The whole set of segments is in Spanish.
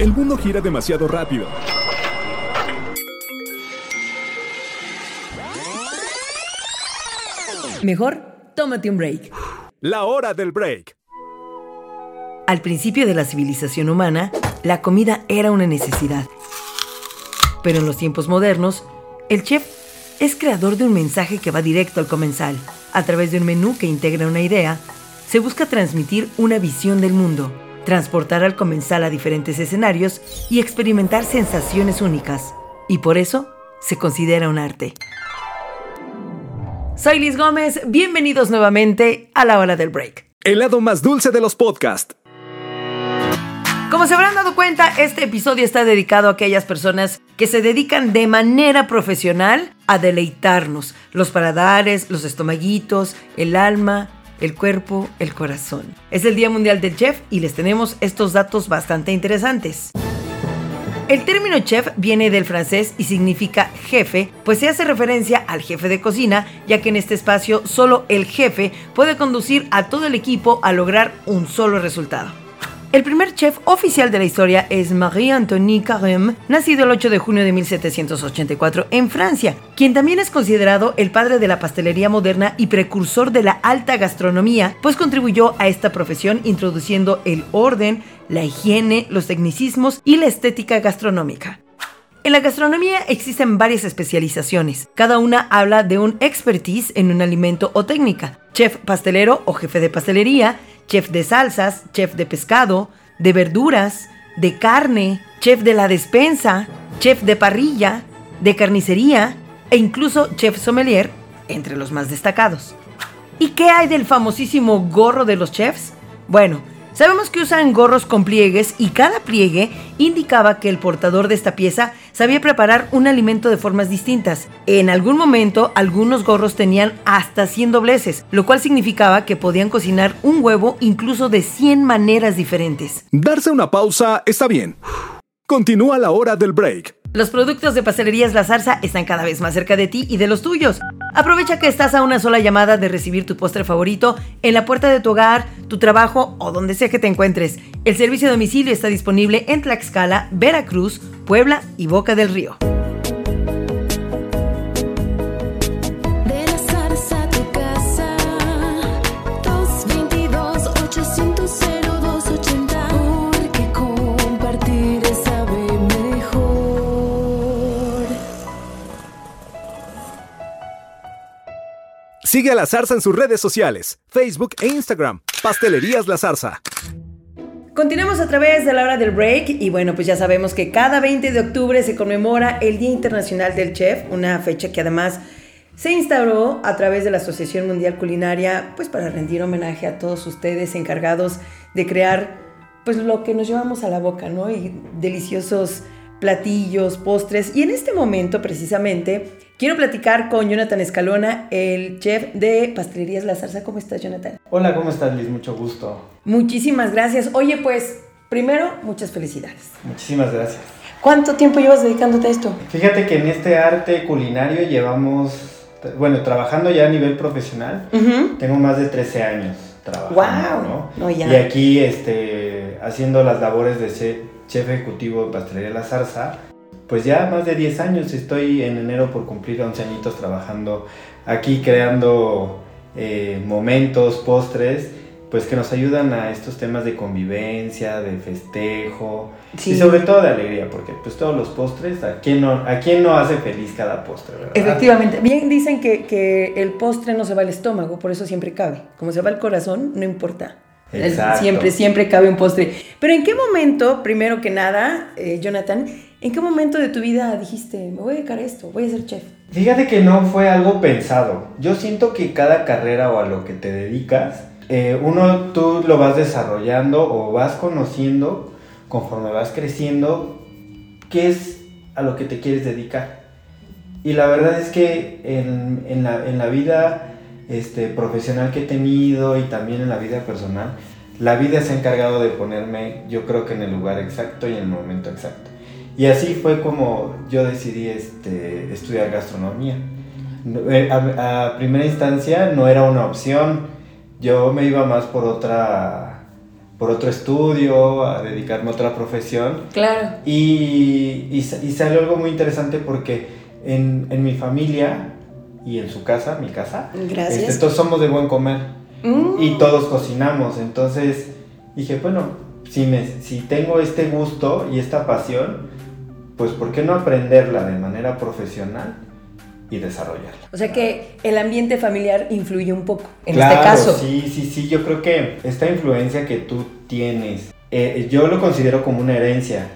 El mundo gira demasiado rápido. Mejor, tómate un break. La hora del break. Al principio de la civilización humana, la comida era una necesidad. Pero en los tiempos modernos, el chef es creador de un mensaje que va directo al comensal. A través de un menú que integra una idea, se busca transmitir una visión del mundo, transportar al comensal a diferentes escenarios y experimentar sensaciones únicas. Y por eso se considera un arte. Soy Liz Gómez, bienvenidos nuevamente a la hora del break. El lado más dulce de los podcasts. Como se habrán dado cuenta, este episodio está dedicado a aquellas personas que se dedican de manera profesional a deleitarnos los paladares, los estomaguitos, el alma, el cuerpo, el corazón. Es el Día Mundial del Chef y les tenemos estos datos bastante interesantes. El término chef viene del francés y significa jefe, pues se hace referencia al jefe de cocina, ya que en este espacio solo el jefe puede conducir a todo el equipo a lograr un solo resultado. El primer chef oficial de la historia es Marie-Antonie Carême, nacido el 8 de junio de 1784 en Francia, quien también es considerado el padre de la pastelería moderna y precursor de la alta gastronomía, pues contribuyó a esta profesión introduciendo el orden, la higiene, los tecnicismos y la estética gastronómica. En la gastronomía existen varias especializaciones. Cada una habla de un expertise en un alimento o técnica. Chef pastelero o jefe de pastelería, chef de salsas, chef de pescado, de verduras, de carne, chef de la despensa, chef de parrilla, de carnicería e incluso chef sommelier, entre los más destacados. ¿Y qué hay del famosísimo gorro de los chefs? Bueno, Sabemos que usan gorros con pliegues y cada pliegue indicaba que el portador de esta pieza sabía preparar un alimento de formas distintas. En algún momento, algunos gorros tenían hasta 100 dobleces, lo cual significaba que podían cocinar un huevo incluso de 100 maneras diferentes. Darse una pausa está bien. Continúa la hora del break. Los productos de Pastelerías La Zarza están cada vez más cerca de ti y de los tuyos. Aprovecha que estás a una sola llamada de recibir tu postre favorito en la puerta de tu hogar, tu trabajo o donde sea que te encuentres. El servicio de domicilio está disponible en Tlaxcala, Veracruz, Puebla y Boca del Río. Sigue a la zarza en sus redes sociales, Facebook e Instagram. Pastelerías La Zarza. Continuamos a través de la hora del break y bueno, pues ya sabemos que cada 20 de octubre se conmemora el Día Internacional del Chef, una fecha que además se instauró a través de la Asociación Mundial Culinaria, pues para rendir homenaje a todos ustedes encargados de crear pues lo que nos llevamos a la boca, ¿no? Y deliciosos platillos, postres. Y en este momento precisamente quiero platicar con Jonathan Escalona, el chef de Pastelerías La Zarza. ¿Cómo estás, Jonathan? Hola, ¿cómo estás, Liz? Mucho gusto. Muchísimas gracias. Oye, pues, primero, muchas felicidades. Muchísimas gracias. ¿Cuánto tiempo llevas dedicándote a esto? Fíjate que en este arte culinario llevamos, bueno, trabajando ya a nivel profesional, tengo más de 13 años trabajando, Guau. ¿no? No, ya. Y aquí, este, haciendo las labores de che- chef ejecutivo de Pastelería La Zarza, pues ya más de 10 años, estoy en enero por cumplir 11 añitos trabajando aquí, creando eh, momentos, postres, pues que nos ayudan a estos temas de convivencia, de festejo, Sí. y sobre todo de alegría, porque pues todos los postres, ¿a quién no, a quién no hace feliz cada postre, verdad? Efectivamente. Bien dicen que, que el postre no se va al estómago, por eso siempre cabe. Como se va al corazón, no importa. Exacto. Siempre, siempre cabe un postre. Pero ¿en qué momento, primero que nada, eh, Jonathan, en qué momento de tu vida dijiste, me voy a dedicar a esto, voy a ser chef? Fíjate que no fue algo pensado. Yo siento que cada carrera o a lo que te dedicas, eh, uno tú lo vas desarrollando o vas conociendo conforme vas creciendo qué es a lo que te quieres dedicar. Y la verdad es que en, en la, en la vida este, profesional que he tenido y también en la vida personal, la vida se ha encargado de ponerme, yo creo que en el lugar exacto y en el momento exacto. Y así fue como yo decidí este, estudiar gastronomía. No, eh, A, a primera instancia no era una opción, yo me iba más por otra, por otro estudio, a dedicarme a otra profesión. Claro. Y, y salió algo muy interesante porque en, en mi familia y en su casa, mi casa, Gracias. este, todos somos de buen comer Mm. y todos cocinamos. Entonces dije, bueno, si, me, si tengo este gusto y esta pasión, pues ¿por qué no aprenderla de manera profesional y desarrollarla? O sea que el ambiente familiar influye un poco en Claro, este caso. Sí, sí, sí, yo creo que esta influencia que tú tienes, eh, yo lo considero como una herencia,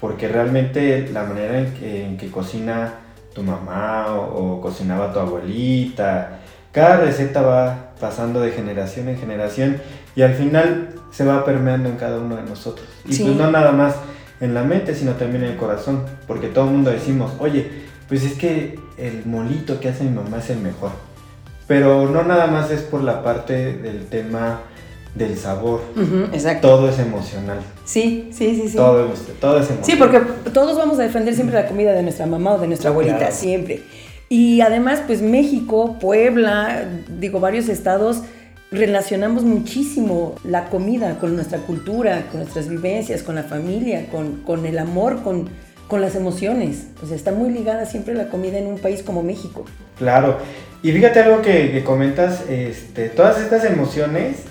porque realmente la manera en que, en que cocina tu mamá o, o cocinaba tu abuelita, cada receta va pasando de generación en generación y al final se va permeando en cada uno de nosotros. Y Sí. pues no nada más en la mente, sino también en el corazón, porque todo el mundo decimos, oye, pues es que el molito que hace mi mamá es el mejor. Pero no nada más es por la parte del tema del sabor. Ujú, exacto. Todo es emocional. Sí, sí, sí, sí. Todo, es, todo es emocional. Sí, porque todos vamos a defender siempre la comida de nuestra mamá o de nuestra abuelita, Claro. siempre. Y además, pues México, Puebla, digo, varios estados, relacionamos muchísimo la comida con nuestra cultura, con nuestras vivencias, con la familia, con, con el amor, con, con las emociones. O sea, está muy ligada siempre la comida en un país como México. Claro. Y fíjate algo que, que comentas, este, todas estas emociones,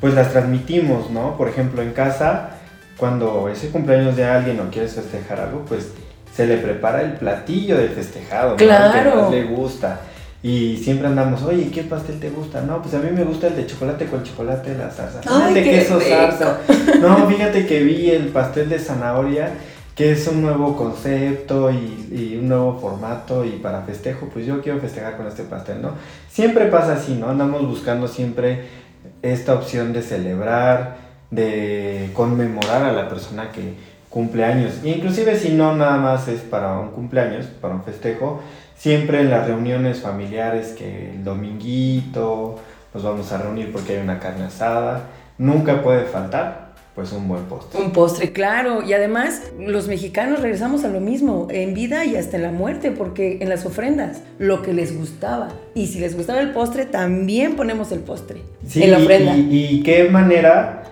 pues las transmitimos, ¿no? Por ejemplo, en casa, cuando es el cumpleaños de alguien o quieres festejar algo, pues se le prepara el platillo del festejado, ¿no? El Claro. que más le gusta. Y siempre andamos, oye, ¿qué pastel te gusta? No, pues a mí me gusta el de chocolate con chocolate, la de qué queso rico. salsa. No, fíjate que vi el pastel de zanahoria, que es un nuevo concepto y, y un nuevo formato y para festejo, pues yo quiero festejar con este pastel, ¿no? Siempre pasa así, ¿no? Andamos buscando siempre esta opción de celebrar, de conmemorar a la persona que cumple años. Inclusive si no nada más es para un cumpleaños, para un festejo, siempre en las reuniones familiares que el dominguito nos vamos a reunir porque hay una carne asada, nunca puede faltar pues un buen postre. Un postre, claro. Y además, los mexicanos regresamos a lo mismo, en vida y hasta en la muerte, porque en las ofrendas, lo que les gustaba. Y si les gustaba el postre, también ponemos el postre Sí, en la ofrenda. Y, y qué manera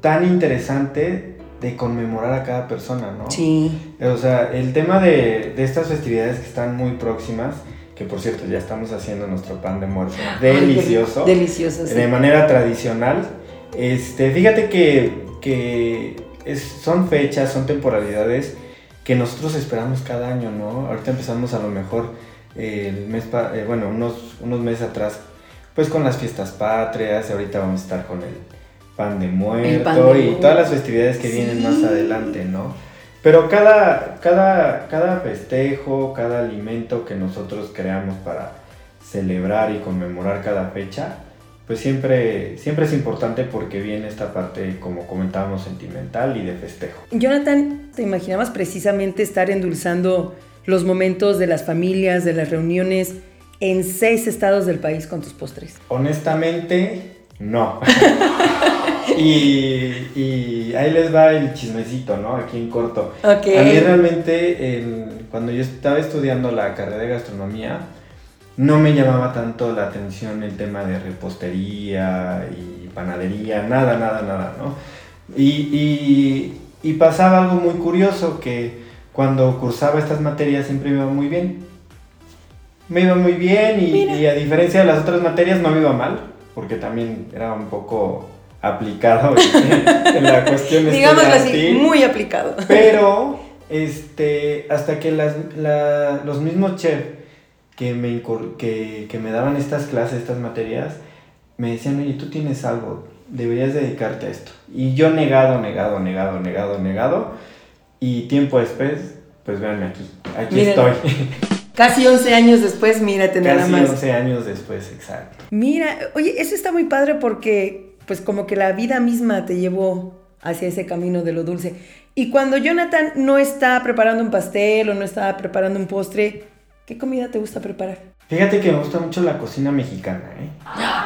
tan interesante de conmemorar a cada persona, ¿no? Sí. O sea, el tema de, de estas festividades que están muy próximas, que por cierto ya estamos haciendo nuestro pan de muerto delicioso, Ay, delicioso, sí. de manera tradicional. Este, fíjate que, que es- son fechas, son temporalidades que nosotros esperamos cada año, ¿no? Ahorita empezamos a lo mejor eh, el mes, pa- eh, bueno, unos, unos meses atrás, pues con las fiestas patrias, y ahorita vamos a estar con el pan de muerto pan de y muerto. todas las festividades que vienen más adelante, ¿no? Pero cada, cada, cada festejo, cada alimento que nosotros creamos para celebrar y conmemorar cada fecha, pues siempre, siempre es importante porque viene esta parte, como comentábamos, sentimental y de festejo. Jonathan, ¿te imaginabas precisamente estar endulzando los momentos de las familias, de las reuniones en seis estados del país con tus postres? Honestamente, no. y, y ahí les va el chismecito, ¿no? Aquí en corto. Ok. A mí realmente, en- cuando yo estaba estudiando la carrera de gastronomía, no me llamaba tanto la atención el tema de repostería y panadería, nada, nada, nada, ¿no? Y, y- y pasaba algo muy curioso, que cuando cursaba estas materias siempre me iba muy bien. Me iba muy bien y, y a diferencia de las otras materias no me iba mal, porque también era un poco aplicado en, en la cuestión Digámoslo así, muy aplicado. Pero, este, hasta que las, la- los mismos chefs que me, que, que me daban estas clases, estas materias, me decían, oye, tú tienes algo, deberías dedicarte a esto. Y yo negado, negado, negado, negado, negado. Y tiempo después, pues véanme aquí, aquí Miren. estoy. Casi 11 años después, mírate nada Casi más. 11 años después, exacto. Mira, oye, eso está muy padre porque pues como que la vida misma te llevó hacia ese camino de lo dulce. Y cuando Jonathan no está preparando un pastel o no está preparando un postre, ¿qué comida te gusta preparar? Fíjate que me gusta mucho la cocina mexicana, ¿eh?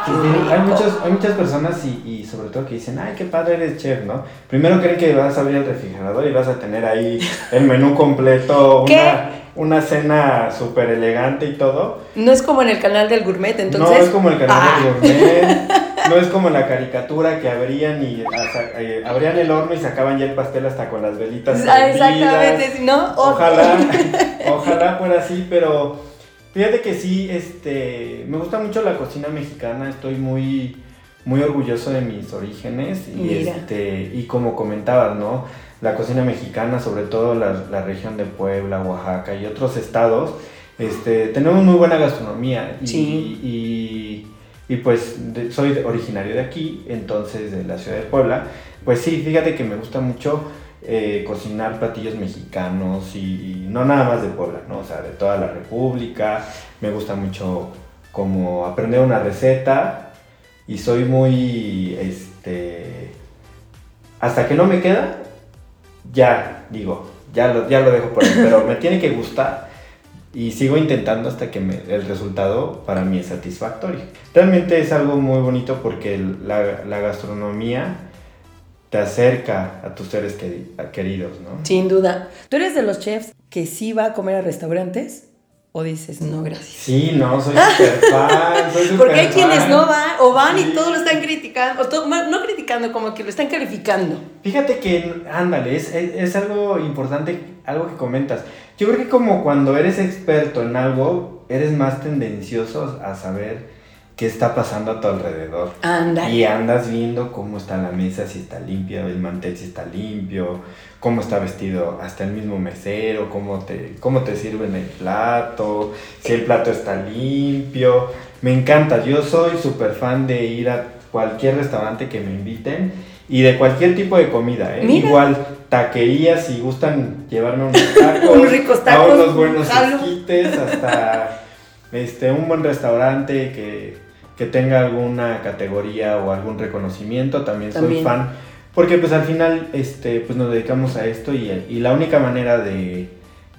qué Sí, hay, muchos, hay muchas personas y, y sobre todo que dicen, ay, qué padre eres chef, ¿no? Primero creen que vas a abrir el refrigerador y vas a tener ahí el menú completo, ¿Qué? una, una cena súper elegante y todo. No es como en el canal del gourmet, entonces. no es como el canal Ah. del gourmet. no es como la caricatura que abrían y hasta- eh, abrían el horno y sacaban ya el pastel hasta con las velitas. Ah. Exactamente, ¿no? Ojalá, ojalá fuera así, pero fíjate que sí, este, me gusta mucho la cocina mexicana, estoy muy, muy orgulloso de mis orígenes y Mira. este, y como comentabas, ¿no? La cocina mexicana, sobre todo la, la región de Puebla, Oaxaca y otros estados, este, tenemos muy buena gastronomía y, Sí. y, y, pues de- soy originario de aquí, entonces de la ciudad de Puebla, pues sí, fíjate que me gusta mucho eh, cocinar platillos mexicanos y, y no nada más de Puebla, ¿no? O sea, de toda la República. Me gusta mucho como aprender una receta y soy muy, este, hasta que no me queda, ya digo, ya lo, ya lo dejo por ahí, pero me tiene que gustar y sigo intentando hasta que el resultado para mí es satisfactorio. Realmente es algo muy bonito porque la, la gastronomía te acerca a tus seres queridos, ¿no? Sin duda. ¿Tú eres de los chefs que sí va a comer a restaurantes? ¿O dices, no, gracias? Sí, no, soy súper fan, soy Porque hay quienes no van o van y todos lo están criticando, o no criticando, como que lo están calificando. Fíjate que, ándale, es, es, es algo importante, algo que comentas. Yo creo que como cuando eres experto en algo, eres más tendencioso a saber qué está pasando a tu alrededor. Anda. Y andas viendo cómo está la mesa, si está limpia, el mantel si está limpio, cómo está vestido hasta el mismo mesero, cómo te, cómo te sirven el plato, si el plato está limpio. Me encanta, yo soy súper fan de ir a cualquier restaurante que me inviten y de cualquier tipo de comida. ¿eh? Mira. Igual taquerías, si gustan llevarme unos tacos, Unos ricos tacos, a unos buenos esquites, hasta este, un buen restaurante que, que tenga alguna categoría o algún reconocimiento, también, También. soy fan. Porque pues al final este, pues nos dedicamos a esto y, y la única manera de,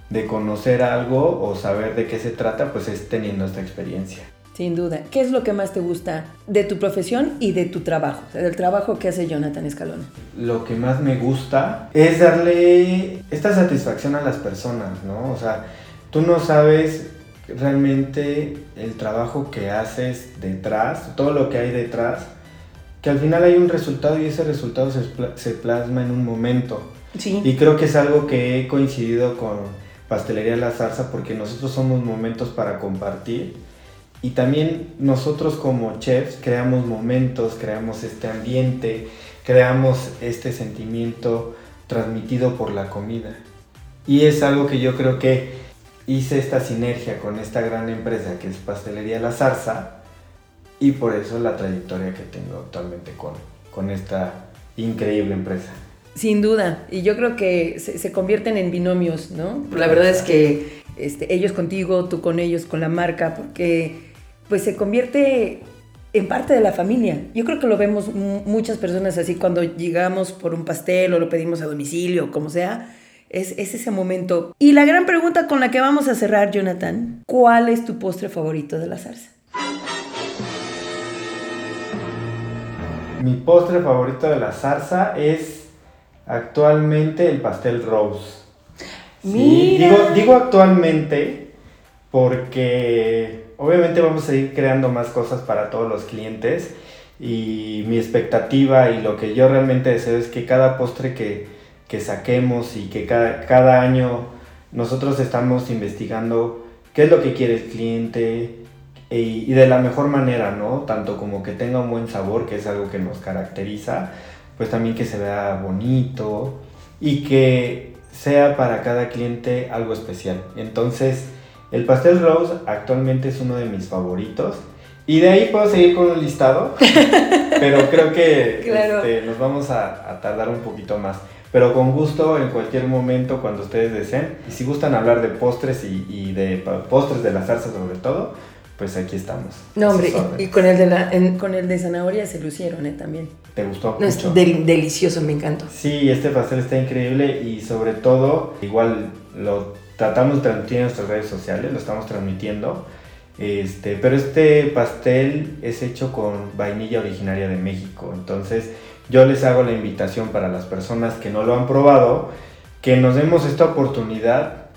de conocer algo o saber de qué se trata pues es teniendo esta experiencia. Sin duda. ¿Qué es lo que más te gusta de tu profesión y de tu trabajo? O sea, del trabajo que hace Jonathan Escalona. Lo que más me gusta es darle esta satisfacción a las personas, ¿no? O sea, tú no sabes realmente el trabajo que haces detrás, todo lo que hay detrás, que al final hay un resultado y ese resultado se, pla- se plasma en un momento. Sí. Y creo que es algo que he coincidido con Pastelería La Zarza porque nosotros somos momentos para compartir y también nosotros como chefs creamos momentos, creamos este ambiente, creamos este sentimiento transmitido por la comida. Y es algo que yo creo que hice esta sinergia con esta gran empresa que es Pastelería La Zarza y por eso la trayectoria que tengo actualmente con, con esta increíble empresa. Sin duda. Y yo creo que se, convierten en binomios, ¿no? La verdad es que este, ellos contigo, tú con ellos, con la marca, porque pues se convierte en parte de la familia. Yo creo que lo vemos mu- muchas personas así cuando llegamos por un pastel o lo pedimos a domicilio, como sea. Es, es ese momento. Y la gran pregunta con la que vamos a cerrar, Jonathan, ¿cuál es tu postre favorito de la zarza? Mi postre favorito de la zarza es actualmente el pastel rose. Sí, Mira. digo, digo actualmente porque obviamente vamos a ir creando más cosas para todos los clientes y mi expectativa y lo que yo realmente deseo es que cada postre que, que saquemos y que cada, cada año nosotros estamos investigando qué es lo que quiere el cliente y, y de la mejor manera, ¿no? Tanto como que tenga un buen sabor, que es algo que nos caracteriza, pues también que se vea bonito y que sea para cada cliente algo especial. Entonces, el pastel rose actualmente es uno de mis favoritos. Y de ahí puedo seguir con un listado, pero creo que Claro. este, nos vamos a, a tardar un poquito más. Pero con gusto, en cualquier momento, cuando ustedes deseen. Y si gustan hablar de postres y, y de postres de la zarza sobre todo, pues aquí estamos. No, hombre, y, y con, el de la, en- con el de zanahoria se lucieron, ¿eh? También. ¿Te gustó No, es del- delicioso, me encantó. Sí, este pastel está increíble y sobre todo, igual lo tratamos de transmitir en nuestras redes sociales, lo estamos transmitiendo. Este, pero este pastel es hecho con vainilla originaria de México. Entonces, yo les hago la invitación para las personas que no lo han probado, que nos demos esta oportunidad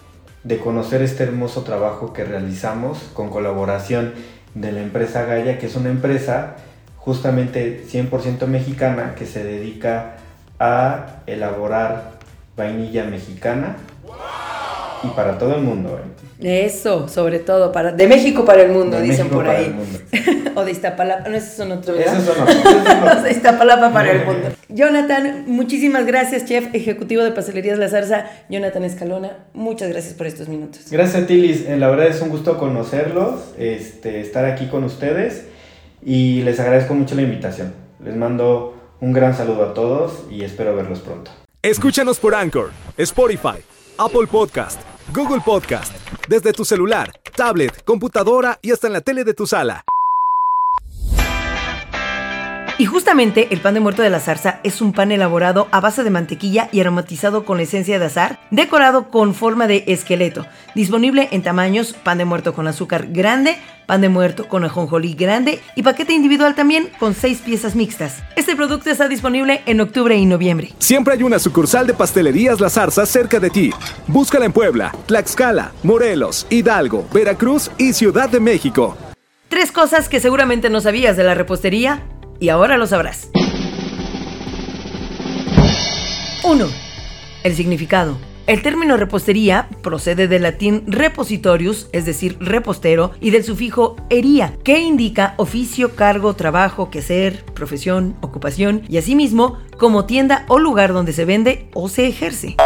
de conocer este hermoso trabajo que realizamos con colaboración de la empresa Gaia, que es una empresa justamente 100% mexicana que se dedica a elaborar vainilla mexicana y para todo el mundo. ¿eh? Eso, sobre todo, para, de México para el mundo, De dicen México por ahí. o de Iztapalapa, no, esos son otros, ¿verdad? Esos son otros, de Iztapalapa para el mundo. Jonathan, muchísimas gracias, chef ejecutivo de Pastelerías La Zarza. Jonathan Escalona, muchas gracias por estos minutos. Gracias a ti, Liz. Eh, La verdad es un gusto conocerlos, este, estar aquí con ustedes y les agradezco mucho la invitación. Les mando un gran saludo a todos y espero verlos pronto. Escúchanos por Anchor, Spotify, Apple Podcast, Google Podcast, desde tu celular, tablet, computadora y hasta en la tele de tu sala. Y justamente el pan de muerto de la zarza es un pan elaborado a base de mantequilla y aromatizado con esencia de azar, decorado con forma de esqueleto. Disponible en tamaños pan de muerto con azúcar grande, pan de muerto con ajonjolí grande y paquete individual también con seis piezas mixtas. Este producto está disponible en octubre y noviembre. Siempre hay una sucursal de Pastelerías La Zarza cerca de ti. Búscala en Puebla, Tlaxcala, Morelos, Hidalgo, Veracruz y Ciudad de México. Tres cosas que seguramente no sabías de la repostería y ahora lo sabrás. 1. El significado. El término repostería procede del latín repositorius, es decir, repostero, y del sufijo ería, que indica oficio, cargo, trabajo, quehacer, profesión, ocupación, y asimismo como tienda o lugar donde se vende o se ejerce.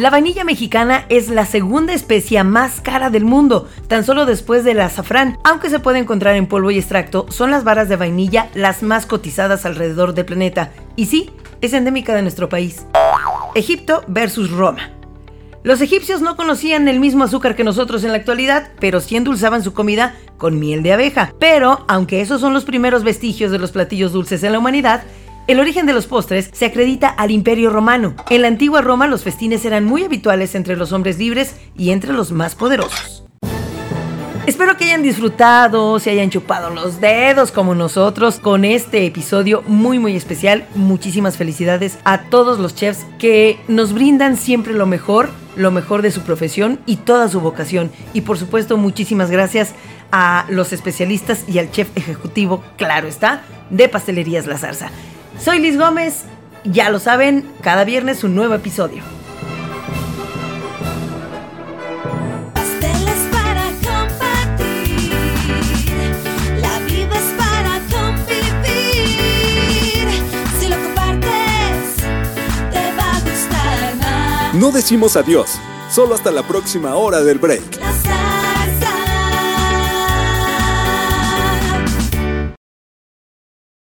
La vainilla mexicana es la segunda especia más cara del mundo, tan solo después del azafrán. Aunque se puede encontrar en polvo y extracto, son las varas de vainilla las más cotizadas alrededor del planeta. Y sí, es endémica de nuestro país. Egipto versus Roma. Los egipcios no conocían el mismo azúcar que nosotros en la actualidad, pero sí endulzaban su comida con miel de abeja. Pero, aunque esos son los primeros vestigios de los platillos dulces en la humanidad, el origen de los postres se acredita al Imperio Romano. En la antigua Roma los festines eran muy habituales entre los hombres libres y entre los más poderosos. Espero que hayan disfrutado, se hayan chupado los dedos como nosotros con este episodio muy muy especial. Muchísimas felicidades a todos los chefs que nos brindan siempre lo mejor, lo mejor de su profesión y toda su vocación. Y por supuesto muchísimas gracias a los especialistas y al chef ejecutivo, claro está, de Pastelerías La Zarza. Soy Liz Gómez, ya lo saben, cada viernes un nuevo episodio. Pasteles para compartir, la vida es para convivir. Si lo compartes, te va a gustar más. No decimos adiós, solo hasta la próxima hora del break.